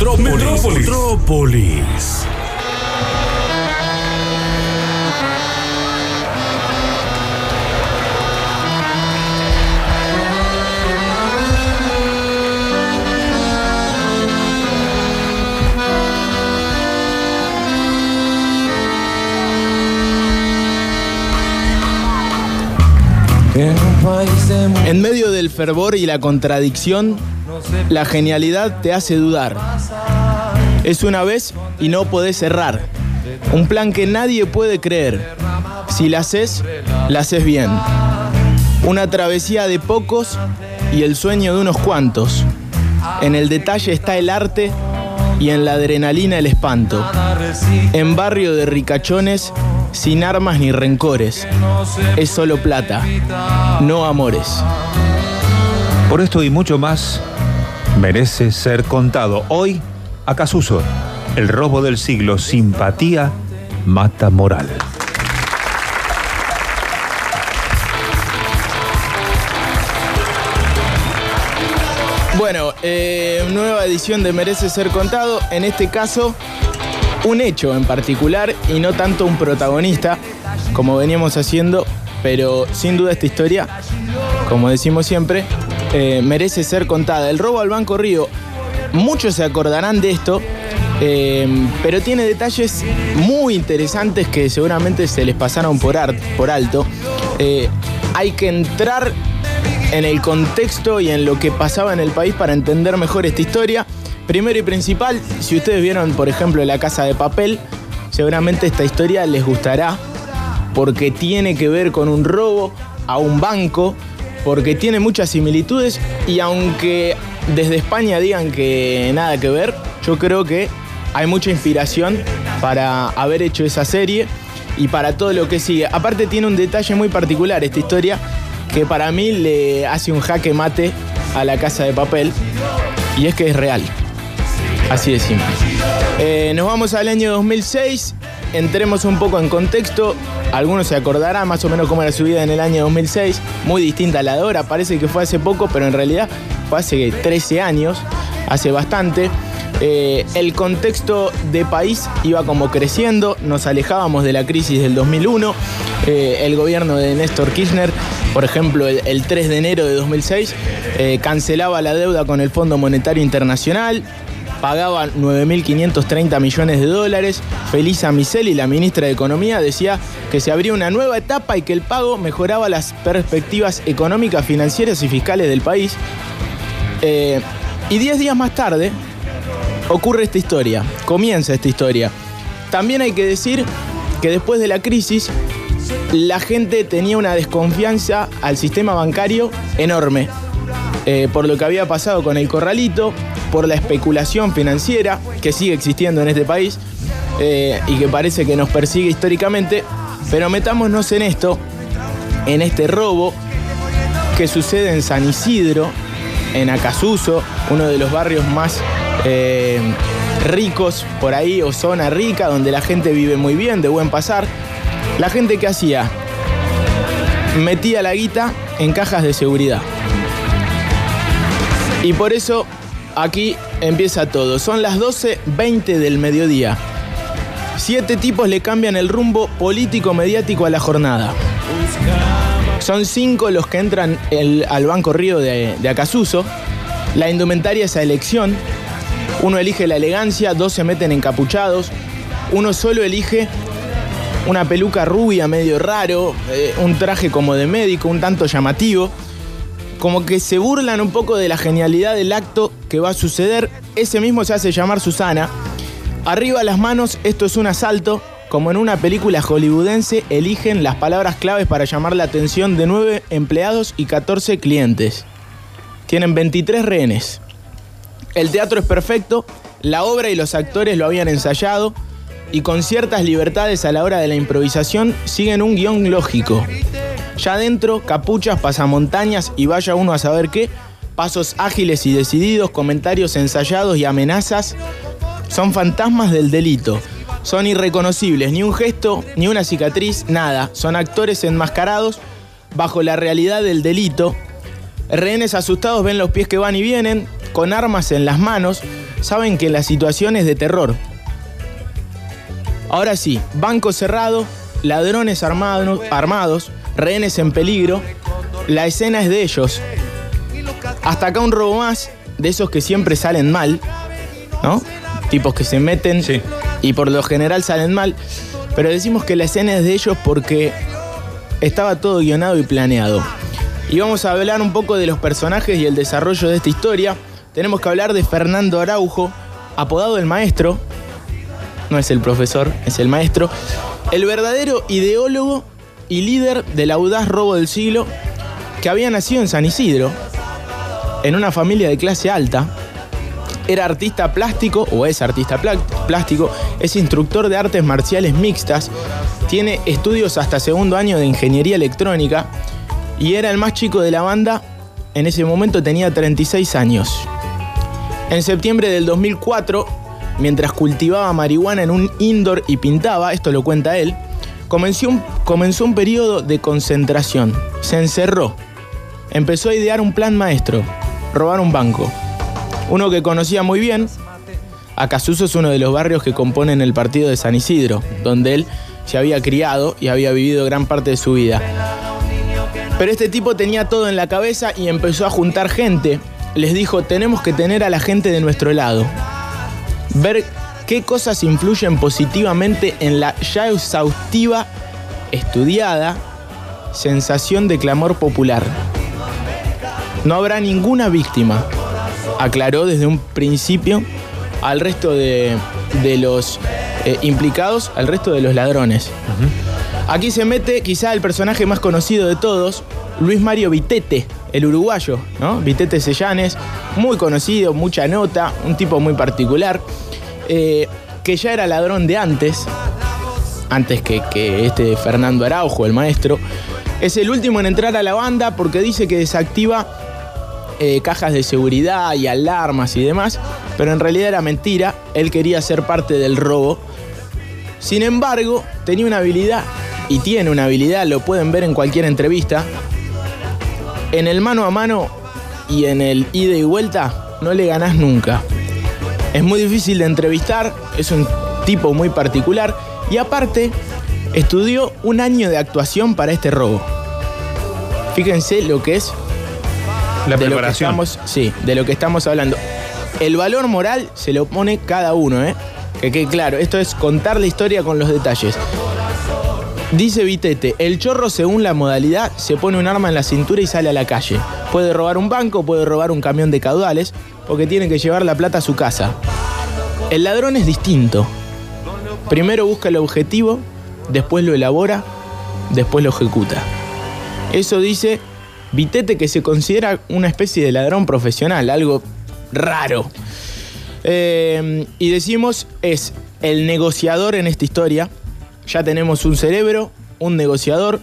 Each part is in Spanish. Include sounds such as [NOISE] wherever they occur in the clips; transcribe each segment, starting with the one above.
Metrópolis. Metrópolis. En medio del fervor y la contradicción, la genialidad te hace dudar. Es una vez y no podés cerrar. Un plan que nadie puede creer. Si la haces, la haces bien. Una travesía de pocos y el sueño de unos cuantos. En el detalle está el arte y en la adrenalina el espanto. En barrio de ricachones, sin armas ni rencores. Es solo plata, no amores. Por esto y mucho más, merece ser contado. Hoy, a Casuso, el robo del siglo, simpatía mata moral. Bueno, eh, nueva edición de Merece ser contado. En este caso, un hecho en particular y no tanto un protagonista, como veníamos haciendo, pero sin duda esta historia, como decimos siempre, eh, merece ser contada. El robo al Banco Río, muchos se acordarán de esto, eh, pero tiene detalles muy interesantes que seguramente se les pasaron por, por alto. Eh, hay que entrar en el contexto y en lo que pasaba en el país para entender mejor esta historia. Primero y principal, si ustedes vieron, por ejemplo, La Casa de Papel, seguramente esta historia les gustará porque tiene que ver con un robo a un banco, porque tiene muchas similitudes y aunque desde España digan que nada que ver, yo creo que hay mucha inspiración para haber hecho esa serie y para todo lo que sigue. Aparte tiene un detalle muy particular esta historia que para mí le hace un jaque mate a la casa de papel y es que es real. Así de simple. Eh, nos vamos al año 2006, entremos un poco en contexto. Algunos se acordarán más o menos cómo era su vida en el año 2006, muy distinta a la de ahora, parece que fue hace poco, pero en realidad fue hace 13 años, hace bastante. Eh, el contexto de país iba como creciendo, nos alejábamos de la crisis del 2001, eh, el gobierno de Néstor Kirchner, por ejemplo, el, 3 de enero de 2006, cancelaba la deuda con el Fondo Monetario Internacional, pagaban 9.530 millones de dólares. Felisa Miseli, la ministra de Economía, decía que se abría una nueva etapa y que el pago mejoraba las perspectivas económicas, financieras y fiscales del país. Eh, y 10 días más tarde ocurre esta historia, comienza esta historia. También hay que decir que después de la crisis, la gente tenía una desconfianza al sistema bancario enorme. Eh, por lo que había pasado con el corralito, por la especulación financiera que sigue existiendo en este país eh, y que parece que nos persigue históricamente. Pero metámonos en esto, en este robo que sucede en San Isidro, en Acasuso, uno de los barrios más eh, ricos por ahí, o zona rica, donde la gente vive muy bien, de buen pasar. La gente que hacía, metía la guita en cajas de seguridad. Y por eso aquí empieza todo. Son las 12.20 del mediodía. Siete tipos le cambian el rumbo político-mediático a la jornada. Son cinco los que entran al Banco Río de, Acasuso. La indumentaria es a elección. Uno elige la elegancia, dos se meten encapuchados. Uno solo elige una peluca rubia medio raro, eh, un traje como de médico, un tanto llamativo como que se burlan un poco de la genialidad del acto que va a suceder. Ese mismo se hace llamar Susana. Arriba las manos, esto es un asalto. Como en una película hollywoodense, eligen las palabras claves para llamar la atención de 9 empleados y 14 clientes. Tienen 23 rehenes. El teatro es perfecto, la obra y los actores lo habían ensayado y con ciertas libertades a la hora de la improvisación siguen un guion lógico. Ya adentro, capuchas, pasamontañas y vaya uno a saber qué, pasos ágiles y decididos, comentarios ensayados y amenazas, son fantasmas del delito. Son irreconocibles, ni un gesto, ni una cicatriz, nada. Son actores enmascarados bajo la realidad del delito. Rehenes asustados ven los pies que van y vienen, con armas en las manos, saben que la situación es de terror. Ahora sí, banco cerrado, ladrones armado- armados, rehenes en peligro. La escena es de ellos. Hasta acá un robo más, de esos que siempre salen mal, ¿no? Tipos que se meten Sí. y por lo general salen mal. Pero decimos que la escena es de ellos porque estaba todo guionado y planeado. Y vamos a hablar un poco de los personajes y el desarrollo de esta historia. Tenemos que hablar de Fernando Araujo, apodado el maestro. No es el profesor, es el maestro. El verdadero ideólogo y líder del audaz robo del siglo que había nacido en San Isidro, en una familia de clase alta. Era artista plástico, o es artista plá- plástico, es instructor de artes marciales mixtas, tiene estudios hasta segundo año de ingeniería electrónica y era el más chico de la banda, en ese momento tenía 36 años. En septiembre del 2004, mientras cultivaba marihuana en un indoor y pintaba, esto lo cuenta él, comenzó un, comenzó periodo de concentración. Se encerró. Empezó a idear un plan maestro, robar un banco. Uno que conocía muy bien, Acasuso es uno de los barrios que componen el partido de San Isidro, donde él se había criado y había vivido gran parte de su vida. Pero este tipo tenía todo en la cabeza y empezó a juntar gente. Les dijo, tenemos que tener a la gente de nuestro lado. Ver qué cosas influyen positivamente en la ya exhaustiva, estudiada, sensación de clamor popular. No habrá ninguna víctima, aclaró desde un principio al resto de, de los eh, implicados, al resto de los ladrones. Aquí se mete quizá el personaje más conocido de todos, Luis Mario Vitete, el uruguayo, ¿no? Vitete Sellanes, muy conocido, mucha nota, un tipo muy particular, eh, que ya era ladrón de antes, antes que, que este Fernando Araujo, el maestro. Es el último en entrar a la banda porque dice que desactiva eh, cajas de seguridad y alarmas y demás, pero en realidad era mentira, él quería ser parte del robo. Sin embargo, tenía una habilidad, y tiene una habilidad, lo pueden ver en cualquier entrevista, en el mano a mano y en el ida y vuelta no le ganás nunca. Es muy difícil de entrevistar, es un tipo muy particular y aparte estudió un año de actuación para este robo. Fíjense lo que es La de lo que preparación. estamos, sí, de lo que estamos hablando. El valor moral se lo pone cada uno, ¿eh? Que quede claro, esto es contar la historia con los detalles. Dice Vitete, el chorro según la modalidad se pone un arma en la cintura y sale a la calle. Puede robar un banco, puede robar un camión de caudales, porque tiene que llevar la plata a su casa. El ladrón es distinto. Primero busca el objetivo, después lo elabora, después lo ejecuta. Eso dice Vitete que se considera una especie de ladrón profesional, algo raro. Eh, y decimos es el negociador en esta historia. Ya tenemos un cerebro, un negociador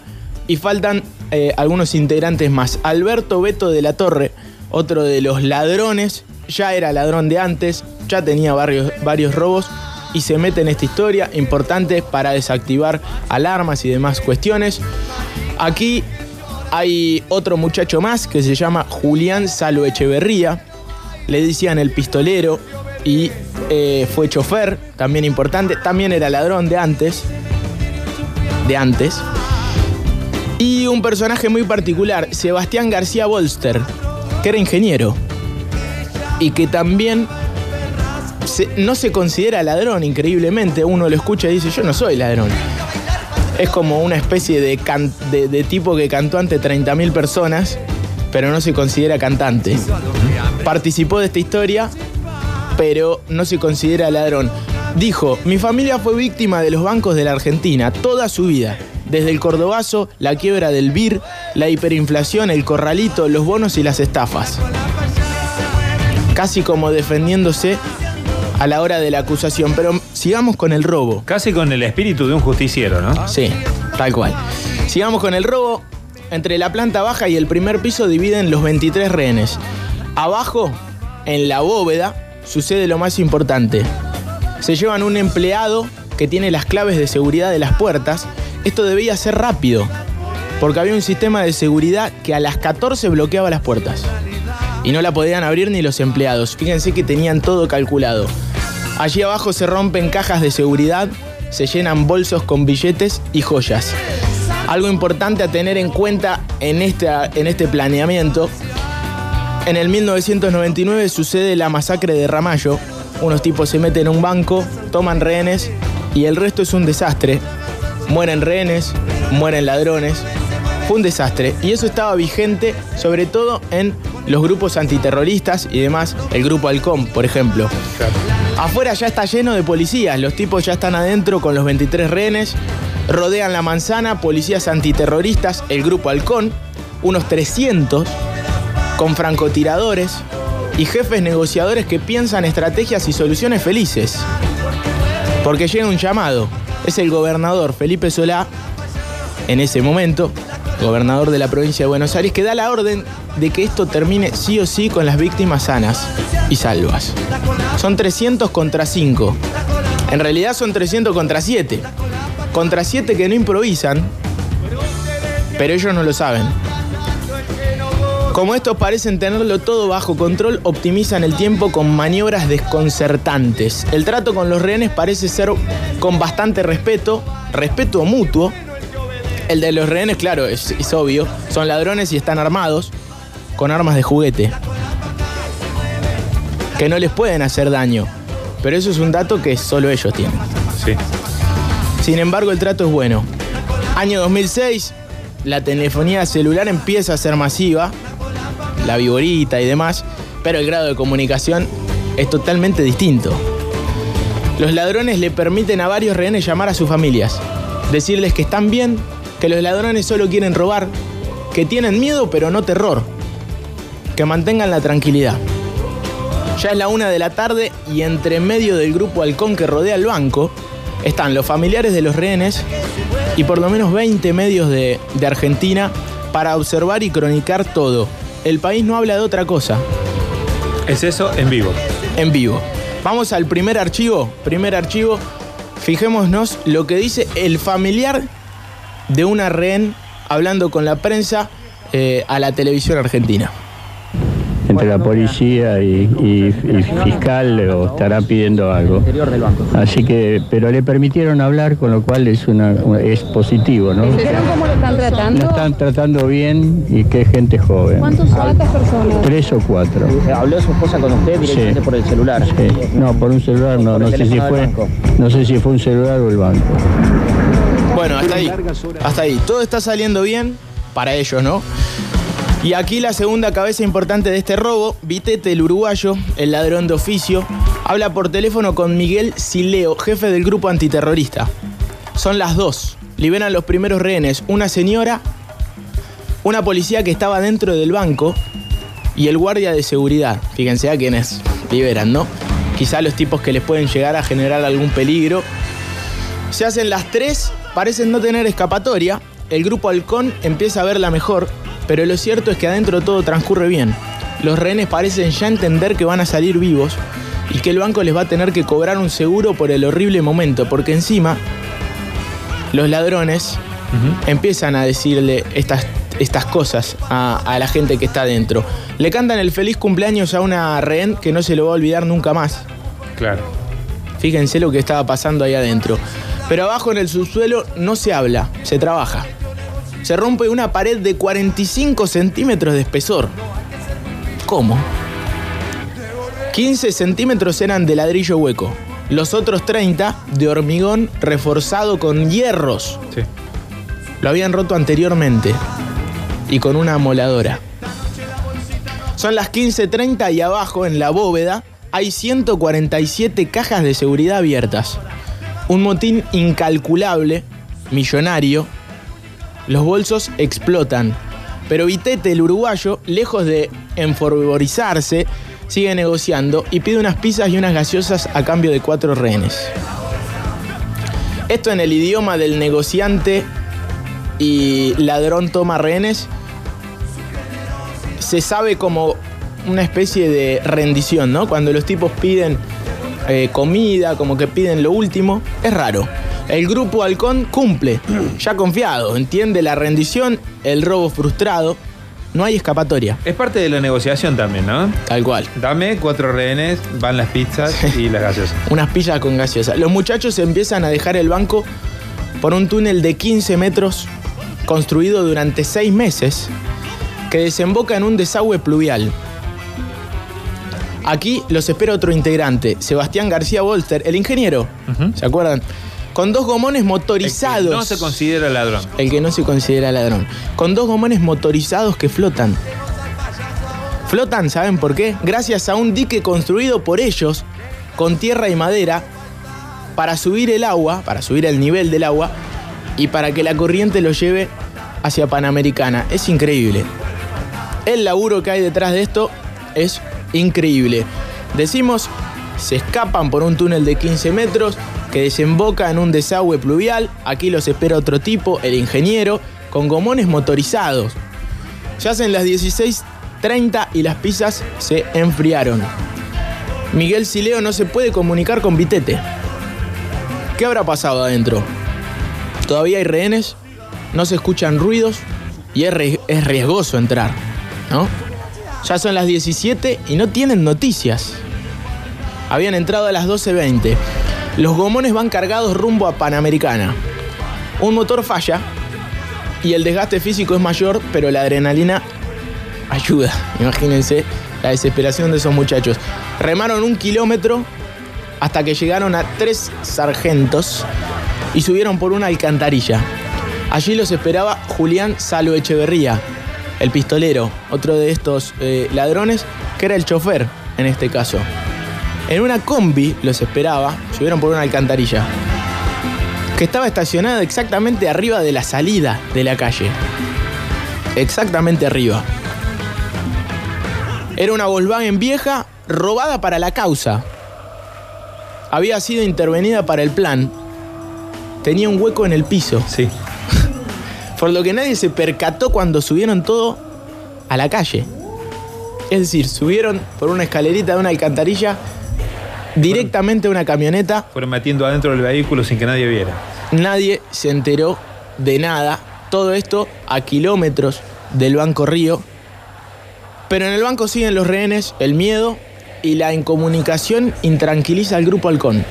y faltan eh, algunos integrantes más. Alberto Beto de la Torre, otro de los ladrones, ya era ladrón de antes, ya tenía varios, varios robos y se mete en esta historia importante para desactivar alarmas y demás cuestiones. Aquí hay otro muchacho más que se llama Julián Salo Echeverría. Le decían el pistolero y eh, fue chofer, también importante. También era ladrón de antes. De antes. Y un personaje muy particular, Sebastián García Bolster, que era ingeniero. Y que también no se considera ladrón, increíblemente. Uno lo escucha y dice, yo no soy ladrón. Es como una especie de, tipo que cantó ante 30.000 personas, pero no se considera cantante. Participó de esta historia, pero no se considera ladrón. Dijo, mi familia fue víctima de los bancos de la Argentina toda su vida. Desde el cordobazo, la quiebra del BIR, la hiperinflación, el corralito, los bonos y las estafas. Casi como defendiéndose a la hora de la acusación. Pero sigamos con el robo. Casi con el espíritu de un justiciero, ¿no? Sí, tal cual. Sigamos con el robo. Entre la planta baja y el primer piso dividen los 23 rehenes. Abajo, en la bóveda, sucede lo más importante. Se llevan un empleado que tiene las claves de seguridad de las puertas. Esto debía ser rápido, porque había un sistema de seguridad que a las 14 bloqueaba las puertas. y no la podían abrir ni los empleados. Fíjense que tenían todo calculado. Allí abajo se rompen cajas de seguridad, se llenan bolsos con billetes y joyas. Algo importante a tener en cuenta en, en este planeamiento. En el 1999 sucede la masacre de Ramallo. Unos tipos se meten en un banco, toman rehenes y el resto es un desastre. Mueren rehenes, mueren ladrones. Fue un desastre y eso estaba vigente sobre todo en los grupos antiterroristas y demás, el grupo Halcón, por ejemplo. Afuera ya está lleno de policías, los tipos ya están adentro con los 23 rehenes, rodean la manzana, policías antiterroristas, el grupo Halcón, unos 300, con francotiradores y jefes negociadores que piensan estrategias y soluciones felices. Porque llega un llamado, es el gobernador Felipe Solá, en ese momento, gobernador de la provincia de Buenos Aires, que da la orden de que esto termine sí o sí con las víctimas sanas y salvas. Son 300 contra 5. En realidad son 300 contra 7. Contra 7 que no improvisan, pero ellos no lo saben. Como estos parecen tenerlo todo bajo control, optimizan el tiempo con maniobras desconcertantes. El trato con los rehenes parece ser con bastante respeto, respeto mutuo, el de los rehenes, claro, es, obvio. Son ladrones y están armados con armas de juguete. Que no les pueden hacer daño. Pero eso es un dato que solo ellos tienen. Sí. Sin embargo, el trato es bueno. Año 2006, la telefonía celular empieza a ser masiva, la viborita y demás, pero el grado de comunicación es totalmente distinto. Los ladrones le permiten a varios rehenes llamar a sus familias, decirles que están bien, que los ladrones solo quieren robar, que tienen miedo pero no terror, que mantengan la tranquilidad. Ya es la una de la tarde y entre medio del grupo halcón que rodea el banco están los familiares de los rehenes y por lo menos 20 medios de, de Argentina para observar y cronicar todo. El país no habla de otra cosa. Es eso en vivo. En vivo. Vamos al primer archivo. Primer archivo. Fijémonos lo que dice el familiar de una rehén hablando con la prensa eh, a la televisión argentina. Entre la policía y, fiscal le estará pidiendo algo. Así que, pero le permitieron hablar, con lo cual es una, es positivo, ¿no? cómo lo están tratando? Lo están tratando bien y que es gente joven. ¿Cuántos cuántas personas? Tres o cuatro. ¿Habló su esposa con usted directamente por el celular? No, por un celular no. No sé si fue, no sé si fue un celular o el banco. Bueno, hasta ahí. Hasta ahí. Todo está saliendo bien para ellos, ¿no? Y aquí la segunda cabeza importante de este robo, Vitete, el uruguayo, el ladrón de oficio, habla por teléfono con Miguel Sileo, jefe del grupo antiterrorista. Son las dos. Liberan los primeros rehenes, una señora, una policía que estaba dentro del banco y el guardia de seguridad. Fíjense a quienes liberan, ¿no? Quizá los tipos que les pueden llegar a generar algún peligro. Se hacen las tres parecen no tener escapatoria, el grupo Halcón empieza a verla mejor, pero lo cierto es que adentro todo transcurre bien. Los rehenes parecen ya entender que van a salir vivos y que el banco les va a tener que cobrar un seguro por el horrible momento, porque encima los ladrones empiezan a decirle estas, estas cosas a, a, la gente que está adentro. Le cantan el feliz cumpleaños a una rehén que no se lo va a olvidar nunca más. Claro. Fíjense lo que estaba pasando ahí adentro. Pero abajo en el subsuelo no se habla, se trabaja. Se rompe una pared de 45 centímetros de espesor. ¿Cómo? 15 centímetros eran de ladrillo hueco. Los otros 30 de hormigón reforzado con hierros. Sí. Lo habían roto anteriormente. Y con una amoladora. Son las 15.30 y abajo en la bóveda hay 147 cajas de seguridad abiertas. Un motín incalculable, millonario. Los bolsos explotan. Pero Vitete, el uruguayo, lejos de enfervorizarse, sigue negociando y pide unas pizzas y unas gaseosas a cambio de cuatro rehenes. Esto en el idioma del negociante y ladrón toma rehenes se sabe como una especie de rendición, ¿no? Cuando los tipos piden eh, comida, como que piden lo último, es raro. El grupo Halcón cumple, ya confiado, entiende la rendición, el robo frustrado, no hay escapatoria. Es parte de la negociación también, ¿no? Tal cual. Dame cuatro rehenes, van las pizzas [LAUGHS] y las gaseosas. Unas pillas con gaseosa. Los muchachos empiezan a dejar el banco por un túnel de 15 metros construido durante seis meses que desemboca en un desagüe pluvial. Aquí los espera otro integrante, Sebastián García Bolster, el ingeniero. ¿Se acuerdan? Con dos gomones motorizados. El que no se considera ladrón. El que no se considera ladrón. Con dos gomones motorizados que flotan. Flotan, ¿saben por qué? Gracias a un dique construido por ellos con tierra y madera para subir el agua, para subir el nivel del agua y para que la corriente lo lleve hacia Panamericana. Es increíble. El laburo que hay detrás de esto es increíble. Decimos, se escapan por un túnel de 15 metros que desemboca en un desagüe pluvial. Aquí los espera otro tipo, el ingeniero, con gomones motorizados. Ya hacen las 16.30 y las pizzas se enfriaron. Miguel Sileo no se puede comunicar con Vitete. ¿Qué habrá pasado adentro? Todavía hay rehenes, no se escuchan ruidos y es, ri- es riesgoso entrar, ¿no? Ya son las 17 y no tienen noticias. Habían entrado a las 12.20. Los gomones van cargados rumbo a Panamericana. Un motor falla y el desgaste físico es mayor, pero la adrenalina ayuda. Imagínense la desesperación de esos muchachos. Remaron un kilómetro hasta que llegaron a tres sargentos y subieron por una alcantarilla. Allí los esperaba Julián Salo Echeverría, el pistolero, otro de estos eh, ladrones, que era el chofer en este caso. En una combi los esperaba, subieron por una alcantarilla, que estaba estacionada exactamente arriba de la salida de la calle. Exactamente arriba. Era una Volkswagen vieja robada para la causa. Había sido intervenida para el plan. Tenía un hueco en el piso. Sí. [LAUGHS] Por lo que nadie se percató cuando subieron todo a la calle. Es decir, subieron por una escalerita de una alcantarilla directamente a una camioneta. Fueron metiendo adentro del vehículo sin que nadie viera. Nadie se enteró de nada. Todo esto a kilómetros del Banco Río. Pero en el banco siguen los rehenes, el miedo y la incomunicación intranquiliza al grupo Halcón.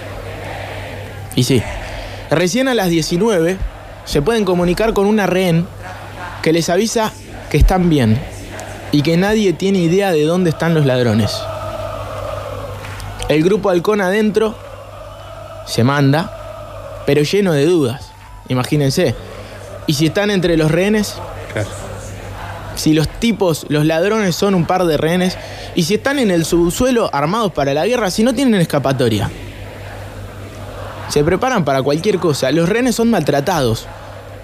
Y sí, recién a las 19 se pueden comunicar con una rehén que les avisa que están bien y que nadie tiene idea de dónde están los ladrones. El grupo Halcón adentro se manda, pero lleno de dudas. Imagínense. Y si están entre los rehenes, Claro. si los tipos, los ladrones son un par de rehenes, y si están en el subsuelo armados para la guerra, si no tienen escapatoria. Se preparan para cualquier cosa. Los rehenes son maltratados.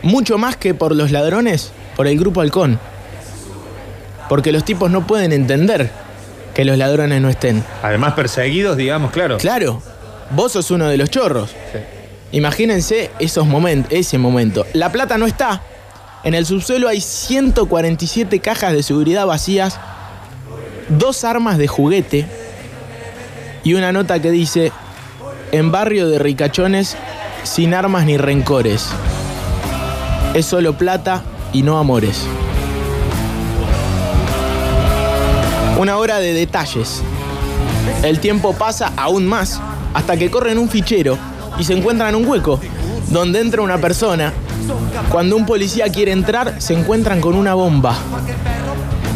Mucho más que por los ladrones, por el grupo halcón. Porque los tipos no pueden entender que los ladrones no estén. Además, perseguidos, digamos, claro. Claro, vos sos uno de los chorros. Sí. Imagínense esos momentos, ese momento. La plata no está. En el subsuelo hay 147 cajas de seguridad vacías, dos armas de juguete y una nota que dice, en barrio de ricachones, sin armas ni rencores. Es solo plata y no amores. Una hora de detalles. El tiempo pasa aún más hasta que corren un fichero y se encuentran un hueco donde entra una persona. Cuando un policía quiere entrar, se encuentran con una bomba.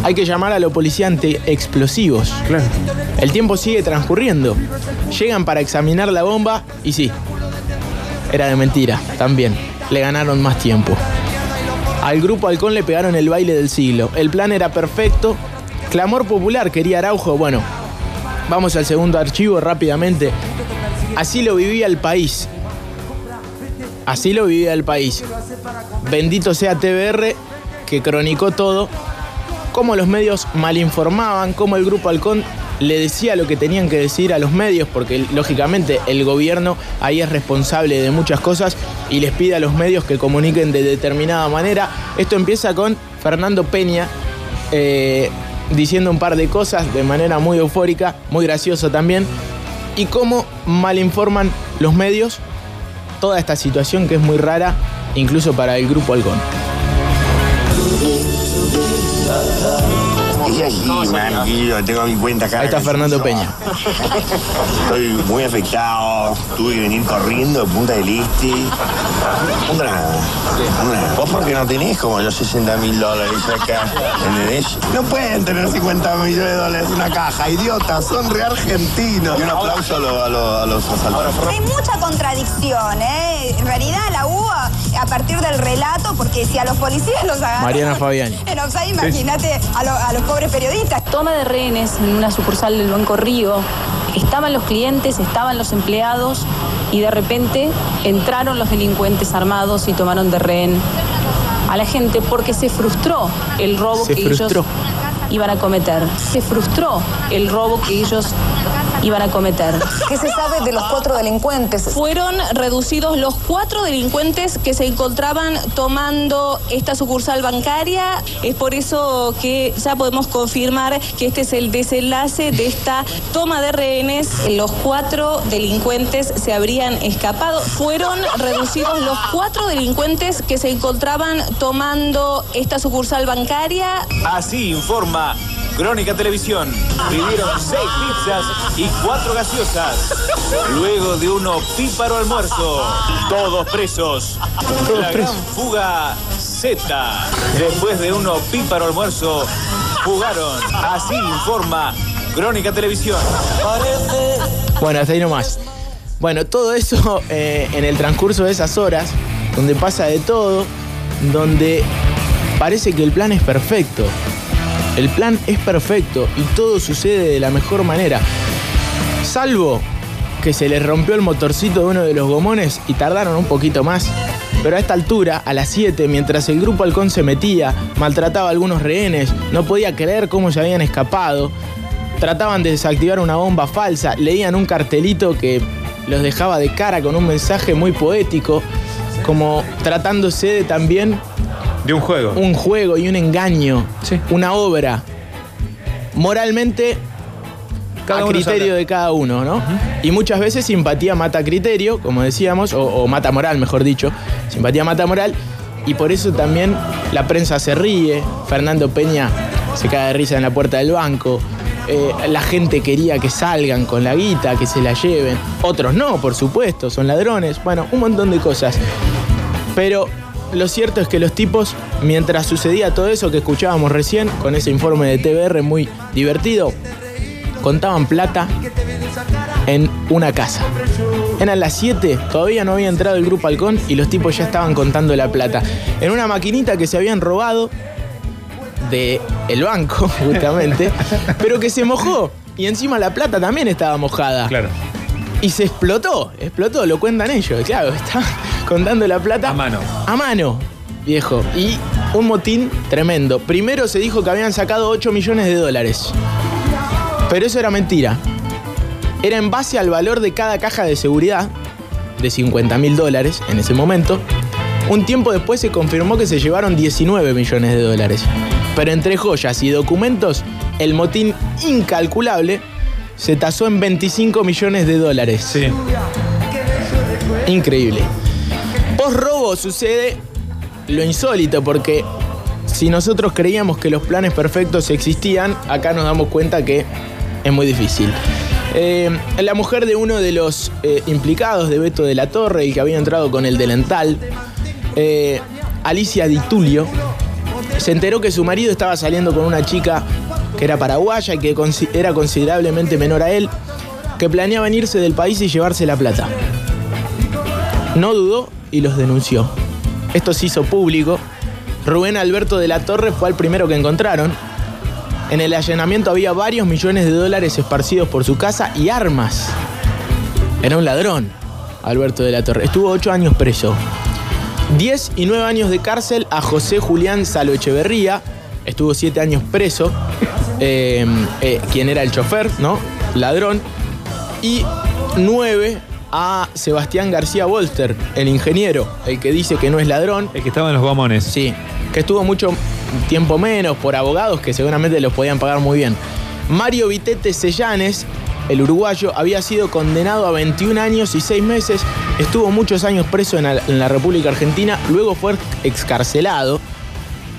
Hay que llamar a la policía ante explosivos. Claro. El tiempo sigue transcurriendo. Llegan para examinar la bomba y sí, era de mentira, también. Le ganaron más tiempo. Al grupo Halcón le pegaron el baile del siglo. El plan era perfecto. Clamor popular, quería Araujo. Bueno, vamos al segundo archivo rápidamente. Así lo vivía el país. Así lo vivía el país. Bendito sea TBR que cronicó todo. Cómo los medios malinformaban, cómo el grupo Halcón le decía lo que tenían que decir a los medios, porque lógicamente el gobierno ahí es responsable de muchas cosas y les pide a los medios que comuniquen de determinada manera. Esto empieza con Fernando Peña eh, diciendo un par de cosas de manera muy eufórica, muy gracioso también, y cómo malinforman los medios toda esta situación que es muy rara, incluso para el grupo Halcón. Así, man, tengo mi cuenta acá. Ahí está Fernando Peña. Estoy muy afectado. Tuve que venir corriendo de Punta del Este. Una, una. Vos porque no tenés como los 60 mil dólares acá, ¿entendés? No pueden tener 50 millones de dólares en una caja, idiotas, son re argentinos. Y un aplauso a, los- a los- a los asaltantes. Hay mucha contradicción, ¿eh? En realidad la hubo a partir del relato, porque si a los policías los agarran Mariana Fabiani. [LAUGHS] en offside, imagínate a, lo- a los pobres periodistas. Toma de rehenes en una sucursal del Banco Río. Estaban los clientes, estaban los empleados y de repente entraron los delincuentes armados y tomaron de rehén a la gente porque se frustró el robo Se que frustró. ellos iban a cometer. Se frustró el robo que ellos iban a cometer. ¿Qué se sabe de los cuatro delincuentes? Fueron reducidos los cuatro delincuentes que se encontraban tomando esta sucursal bancaria. Es por eso que ya podemos confirmar que este es el desenlace de esta toma de rehenes. Los cuatro delincuentes se habrían escapado. Fueron reducidos los cuatro delincuentes que se encontraban tomando esta sucursal bancaria. Así informa Crónica Televisión. Pidieron seis pizzas y cuatro gaseosas. Luego de uno píparo almuerzo. Todos presos. La gran fuga Z. Después de uno píparo almuerzo, fugaron. Así informa Crónica Televisión. Bueno, hasta ahí nomás. Bueno, todo eso eh, en el transcurso de esas horas, donde pasa de todo, donde parece que el plan es perfecto. El plan es perfecto y todo sucede de la mejor manera. Salvo que se les rompió el motorcito de uno de los gomones y tardaron un poquito más. Pero a esta altura, a las 7, mientras el grupo halcón se metía, maltrataba a algunos rehenes, no podía creer cómo se habían escapado, trataban de desactivar una bomba falsa, leían un cartelito que los dejaba de cara con un mensaje muy poético, como tratándose de también De un juego. un juego y un engaño, Sí. una obra. Moralmente, Cada a criterio de cada uno, ¿no? Y muchas veces simpatía mata criterio, como decíamos, o, o mata moral, mejor dicho. Simpatía mata moral. Y por eso también la prensa se ríe, Fernando Peña se cae de risa en la puerta del banco. eh, la gente quería que salgan con la guita, que se la lleven. Otros no, por supuesto, son ladrones. Bueno, un montón de cosas. Pero lo cierto es que los tipos, mientras sucedía todo eso que escuchábamos recién, con ese informe de TBR muy divertido, contaban plata en una casa. Eran las 7, todavía no había entrado el grupo Halcón y los tipos ya estaban contando la plata. En una maquinita que se habían robado de el banco, [LAUGHS] justamente, pero que se mojó. Y encima la plata también estaba mojada. Claro. Y se explotó, explotó, lo cuentan ellos. Claro, está contando la plata. A mano. A mano, viejo. Y un motín tremendo. Primero se dijo que habían sacado 8 millones de dólares. Pero eso era mentira. Era en base al valor de cada caja de seguridad, de 50 mil dólares en ese momento. Un tiempo después se confirmó que se llevaron 19 millones de dólares. Pero entre joyas y documentos, el motín incalculable se tasó en 25 millones de dólares. Sí. Increíble. Post robo sucede lo insólito porque si nosotros creíamos que los planes perfectos existían, acá nos damos cuenta que es muy difícil. Eh, la mujer de uno de los eh, implicados de Beto de la Torre, el que había entrado con el delantal, eh, Alicia Di Tulio, se enteró que su marido estaba saliendo con una chica que era paraguaya y que era considerablemente menor a él, que planeaban irse del país y llevarse la plata. No dudó y los denunció. Esto se hizo público. Rubén Alberto de la Torre fue el primero que encontraron. En el allanamiento había varios millones de dólares esparcidos por su casa y armas. Era un ladrón, Alberto de la Torre. Estuvo ocho años preso. 10 y 9 años de cárcel a José Julián Salo Echeverría. Estuvo 7 años preso. eh, eh, quien era el chofer, ¿no? Ladrón. Y 9 a Sebastián García Wolster, el ingeniero, el que dice que no es ladrón. El que estaba en los gomones. Sí, que estuvo mucho tiempo menos por abogados que seguramente los podían pagar muy bien. Mario Vitete Sellanes, el uruguayo, había sido condenado a 21 años y 6 meses, estuvo muchos años preso en la, en la República Argentina, luego fue excarcelado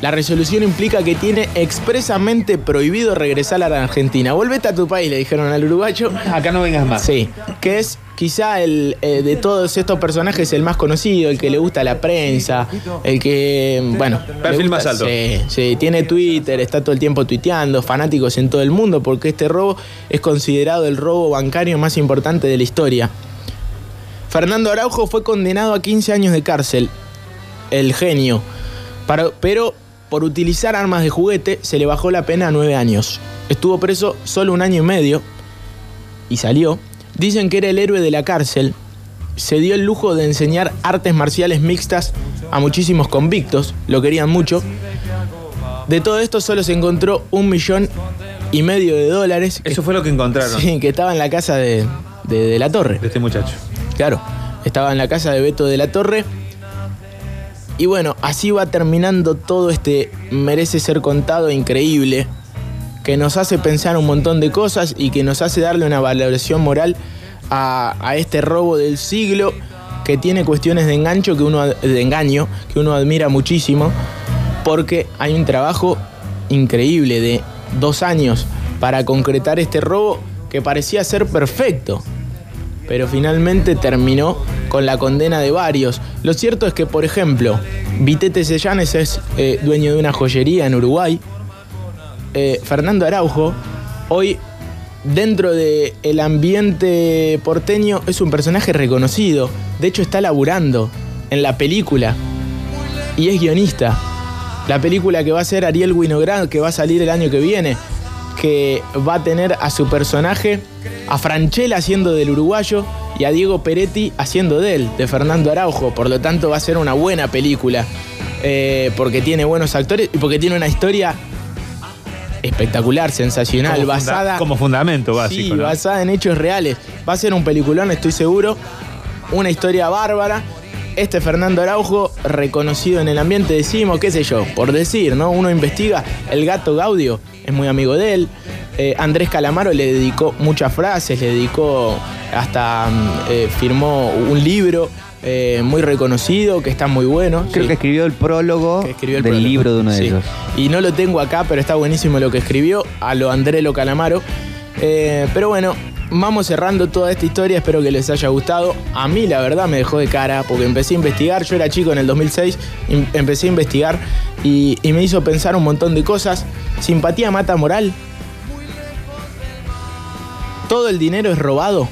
La resolución implica que tiene expresamente prohibido regresar a la Argentina. Volvete a tu país, le dijeron al uruguayo. Acá no vengas más. Sí, que es quizá el eh, de todos estos personajes el más conocido, el que le gusta la prensa, el que, bueno... Perfil gusta- más alto. Sí, sí, tiene Twitter, está todo el tiempo tuiteando, fanáticos en todo el mundo, porque este robo es considerado el robo bancario más importante de la historia. Fernando Araujo fue condenado a 15 años de cárcel, el genio, Para- pero por utilizar armas de juguete se le bajó la pena a 9 años. Estuvo preso solo un año y medio y salió. Dicen que era el héroe de la cárcel. Se dio el lujo de enseñar artes marciales mixtas a muchísimos convictos, lo querían mucho. De todo esto solo se encontró un millón y medio de dólares. Eso fue lo que encontraron Sí, que estaba en la casa de, de- de la torre. de este muchacho. Claro, estaba en la casa de Beto de la Torre. Y bueno, así va terminando todo este merece ser contado increíble, que nos hace pensar un montón de cosas y que nos hace darle una valoración moral a, a este robo del siglo que tiene cuestiones de engancho que uno de engaño que uno admira muchísimo porque hay un trabajo increíble de dos años para concretar este robo que parecía ser perfecto pero finalmente terminó con la condena de varios. Lo cierto es que, por ejemplo, Vitete Sellanes es eh, dueño de una joyería en Uruguay. Eh, Fernando Araujo, hoy dentro del ambiente porteño, es un personaje reconocido. De hecho, está laburando en la película y es guionista. La película que va a ser Ariel Winograd, que va a salir el año que viene, que va a tener a su personaje, a Franchella haciendo del uruguayo y a Diego Peretti haciendo de él, de Fernando Araujo. Por lo tanto, va a ser una buena película, eh, porque tiene buenos actores y porque tiene una historia espectacular, sensacional, Como basada como fundamento básico. Sí, ¿no? basada en hechos reales. Va a ser un peliculón, estoy seguro. Una historia bárbara. Este Fernando Araujo, reconocido en el ambiente, decimos, qué sé yo, por decir, ¿no? Uno investiga, el gato Gaudio es muy amigo de él. Eh, Andrés Calamaro le dedicó muchas frases, le dedicó hasta mm, eh, firmó un libro eh, muy reconocido, que está muy bueno. Creo Sí que escribió el prólogo escribió el del prólogo. libro de uno de Sí. ellos. Y no lo tengo acá, pero está buenísimo lo que escribió, a lo Andrelo Calamaro. Pero bueno, vamos cerrando toda esta historia, espero que les haya gustado. A mí la verdad me dejó de cara, porque empecé a investigar, yo era chico en el 2006, em- empecé a investigar y, y me hizo pensar un montón de cosas. Simpatía mata moral. Todo el dinero es robado.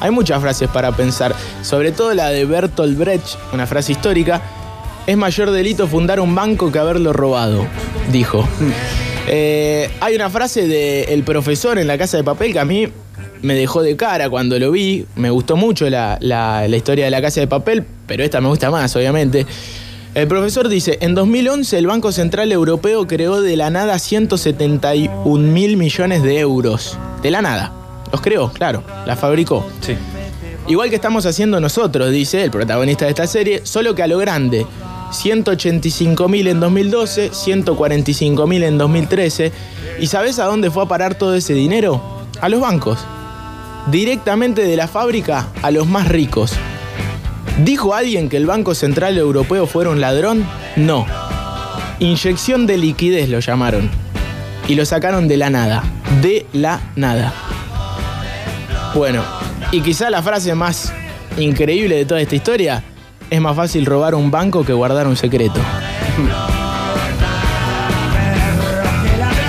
Hay muchas frases para pensar, sobre todo la de Bertolt Brecht, una frase histórica. Es mayor delito fundar un banco que haberlo robado, dijo. Eh, hay una frase del profesor en la casa de papel que a mí me dejó de cara cuando lo vi. Me gustó mucho la, la- la historia de la casa de papel, pero esta me gusta más, obviamente. El profesor dice, en 2011 el Banco Central Europeo creó de la nada 171 mil millones de euros. De la nada. Los creó, claro, la fabricó. Sí. Igual que estamos haciendo nosotros, dice el protagonista de esta serie, solo que a lo grande. 185.000 en 2012, 145.000 en 2013. ¿Y sabes a dónde fue a parar todo ese dinero? A los bancos. Directamente de la fábrica a los más ricos. ¿Dijo alguien que el Banco Central Europeo fuera un ladrón? No. Inyección de liquidez lo llamaron. Y lo sacaron de la nada. De la nada. Bueno, y quizá la frase más increíble de toda esta historia es más fácil robar un banco que guardar un secreto.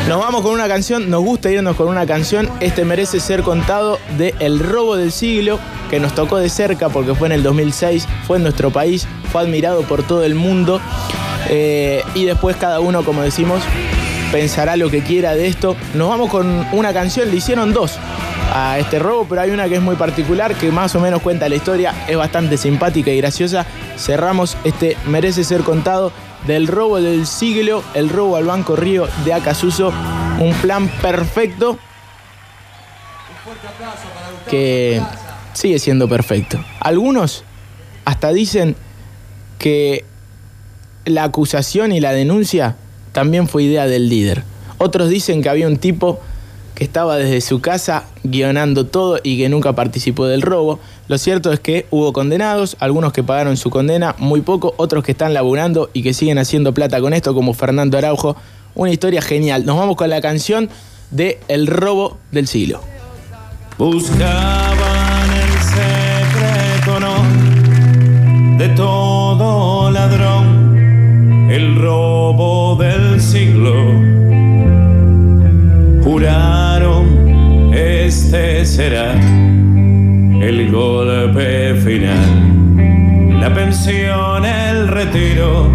Nos vamos con una canción, nos gusta irnos con una canción. Este merece ser contado de El robo del siglo, que nos tocó de cerca porque fue en el 2006, fue en nuestro país, fue admirado por todo el mundo. Eh, y después cada uno, como decimos, pensará lo que quiera de esto. Nos vamos con una canción, le hicieron dos a este robo, pero hay una que es muy particular, que más o menos cuenta la historia, es bastante simpática y graciosa. Cerramos este merece ser contado del robo del siglo, el robo al Banco Río de Acasuso, un plan perfecto que sigue siendo perfecto. Algunos hasta dicen que la acusación y la denuncia también fue idea del líder. Otros dicen que había un tipo que estaba desde su casa guionando todo y que nunca participó del robo. Lo cierto es que hubo condenados, algunos que pagaron su condena, muy poco, otros que están laburando y que siguen haciendo plata con esto, como Fernando Araujo. Una historia genial. Nos vamos con la canción de El robo del siglo. Buscaban el secreto. De todo este será el golpe final. La pensión, el retiro.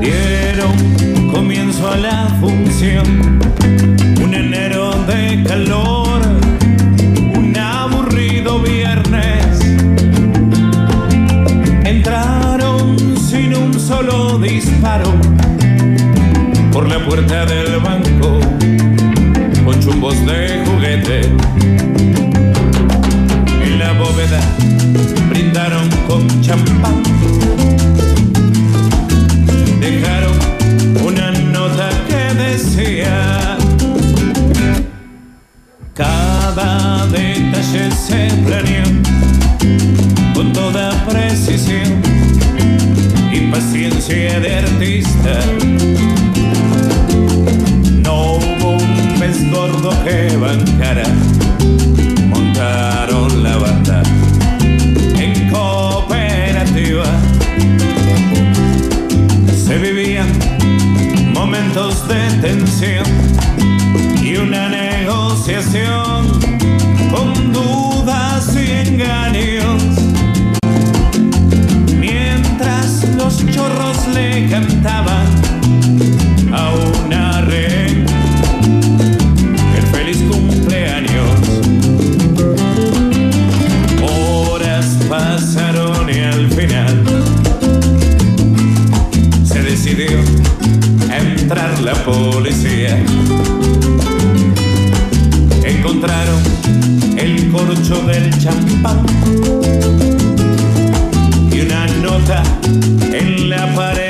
Dieron comienzo a la función un enero de calor, un aburrido viernes. Entraron sin un solo disparo por la puerta del banco de juguete. En la bóveda brindaron con champán. Dejaron una nota que decía cada detalle se planeó con toda precisión y paciencia de artista. Gordo que bancara, montaron la banda en cooperativa. Se vivían momentos de tensión y una negociación con dudas y engaños. Mientras los chorros le cantaban Encontraron el corcho del champán y una nota en la pared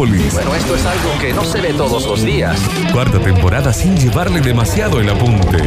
Metrópolis. Bueno, esto es algo que no se ve todos los días. Cuarta temporada sin llevarle demasiado el apunte.